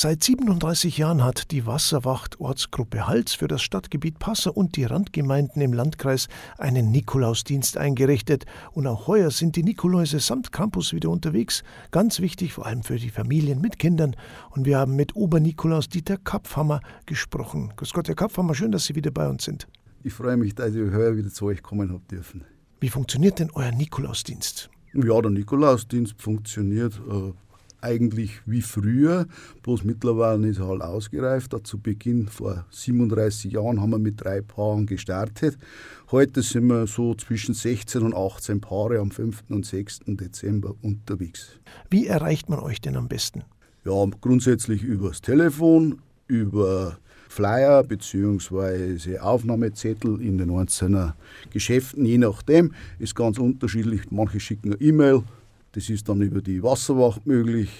Seit 37 Jahren hat die Wasserwacht Ortsgruppe Hals für das Stadtgebiet Passau und die Randgemeinden im Landkreis einen Nikolausdienst eingerichtet. Und auch heuer sind die Nikoläuse samt Campus wieder unterwegs. Ganz wichtig, vor allem für die Familien mit Kindern. Und wir haben mit Obernikolaus Dieter Kapfhammer gesprochen. Grüß Gott, Herr Kapfhammer, schön, dass Sie wieder bei uns sind. Ich freue mich, dass ich heuer wieder zu euch kommen habe dürfen. Wie funktioniert denn euer Nikolausdienst? Ja, der Nikolausdienst funktioniert äh, eigentlich wie früher, bloß mittlerweile ist er halt ausgereift. Zu Beginn vor 37 Jahren haben wir mit drei Paaren gestartet. Heute sind wir so zwischen 16 und 18 Paare am 5. und 6. Dezember unterwegs. Wie erreicht man euch denn am besten? Ja, grundsätzlich übers Telefon, über Flyer bzw. Aufnahmezettel in den einzelnen Geschäften, je nachdem, ist ganz unterschiedlich. Manche schicken eine E-Mail, das ist dann über die Wasserwacht möglich,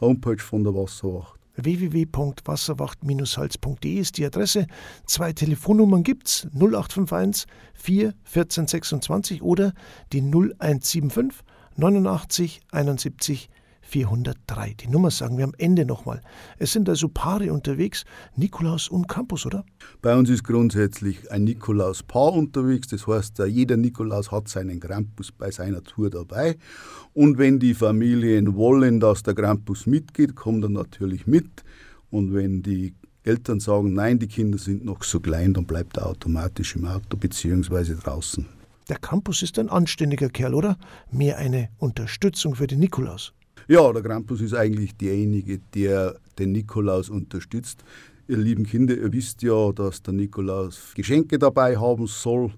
Homepage von der Wasserwacht www.wasserwacht-hals.de ist die Adresse. Zwei Telefonnummern gibt's: 0851 4 14 26 oder die 0175 89 71 403. Die Nummer sagen wir am Ende nochmal. Es sind also Paare unterwegs, Nikolaus und Campus, oder? Bei uns ist grundsätzlich ein Nikolaus-Paar unterwegs. Das heißt, jeder Nikolaus hat seinen Krampus bei seiner Tour dabei. Und wenn die Familien wollen, dass der Krampus mitgeht, kommt er natürlich mit. Und wenn die Eltern sagen, nein, die Kinder sind noch so klein, dann bleibt er automatisch im Auto bzw. draußen. Der Campus ist ein anständiger Kerl, oder? Mehr eine Unterstützung für den Nikolaus. Ja, der Krampus ist eigentlich derjenige, der den Nikolaus unterstützt. Ihr lieben Kinder, ihr wisst ja, dass der Nikolaus Geschenke dabei haben soll.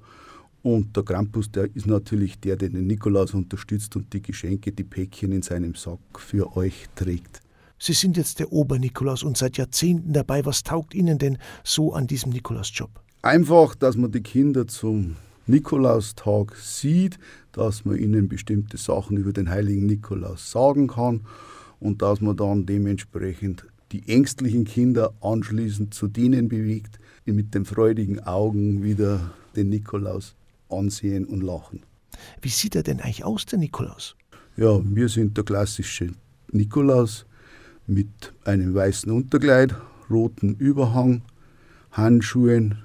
Und der Krampus, der ist natürlich der, der den Nikolaus unterstützt und die Geschenke, die Päckchen in seinem Sack für euch trägt. Sie sind jetzt der Obernikolaus und seit Jahrzehnten dabei. Was taugt Ihnen denn so an diesem Nikolausjob? Einfach, dass man die Kinder zum Nikolaustag sieht, dass man ihnen bestimmte Sachen über den heiligen Nikolaus sagen kann und dass man dann dementsprechend die ängstlichen Kinder anschließend zu denen bewegt, die mit den freudigen Augen wieder den Nikolaus ansehen und lachen. Wie sieht er denn eigentlich aus, der Nikolaus? Ja, wir sind der klassische Nikolaus mit einem weißen Unterkleid, roten Überhang, Handschuhen,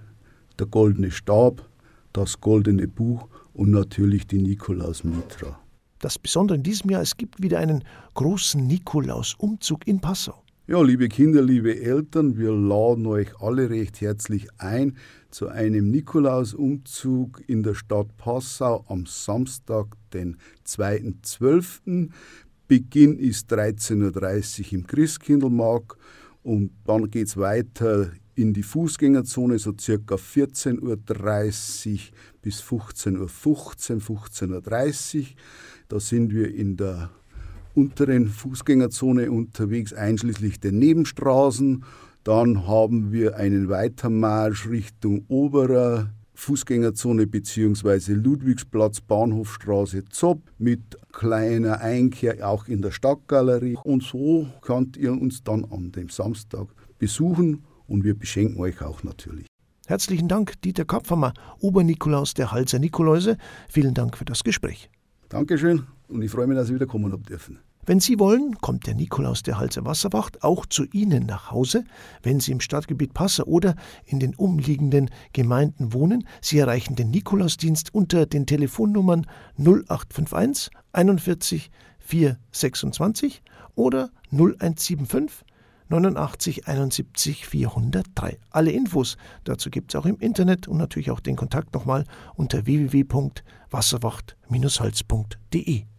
der goldene Stab das Goldene Buch und natürlich die Nikolaus-Mitra. Das Besondere in diesem Jahr, es gibt wieder einen großen Nikolaus-Umzug in Passau. Ja, liebe Kinder, liebe Eltern, wir laden euch alle recht herzlich ein zu einem Nikolaus-Umzug in der Stadt Passau am Samstag, den 2.12. Beginn ist 13.30 Uhr im Christkindlmarkt und dann geht es weiter in die Fußgängerzone so circa 14.30 Uhr bis 15.15 Uhr, 15.30 Uhr. Da sind wir in der unteren Fußgängerzone unterwegs, einschließlich der Nebenstraßen. Dann haben wir einen Weitermarsch Richtung oberer Fußgängerzone bzw. Ludwigsplatz, Bahnhofstraße, Zopp mit kleiner Einkehr auch in der Stadtgalerie. Und so könnt ihr uns dann an dem Samstag besuchen und wir beschenken euch auch natürlich. Herzlichen Dank, Dieter Kapfermer, Obernikolaus der Halser Nikoläuse. Vielen Dank für das Gespräch. Dankeschön und ich freue mich, dass Sie wieder kommen haben dürfen. Wenn Sie wollen, kommt der Nikolaus der Halser Wasserwacht auch zu Ihnen nach Hause, wenn Sie im Stadtgebiet Passau oder in den umliegenden Gemeinden wohnen. Sie erreichen den Nikolausdienst unter den Telefonnummern 0851 41 426 oder 0175 89 71 403. Alle Infos dazu gibt es auch im Internet und natürlich auch den Kontakt nochmal unter www.wasserwacht-holz.de.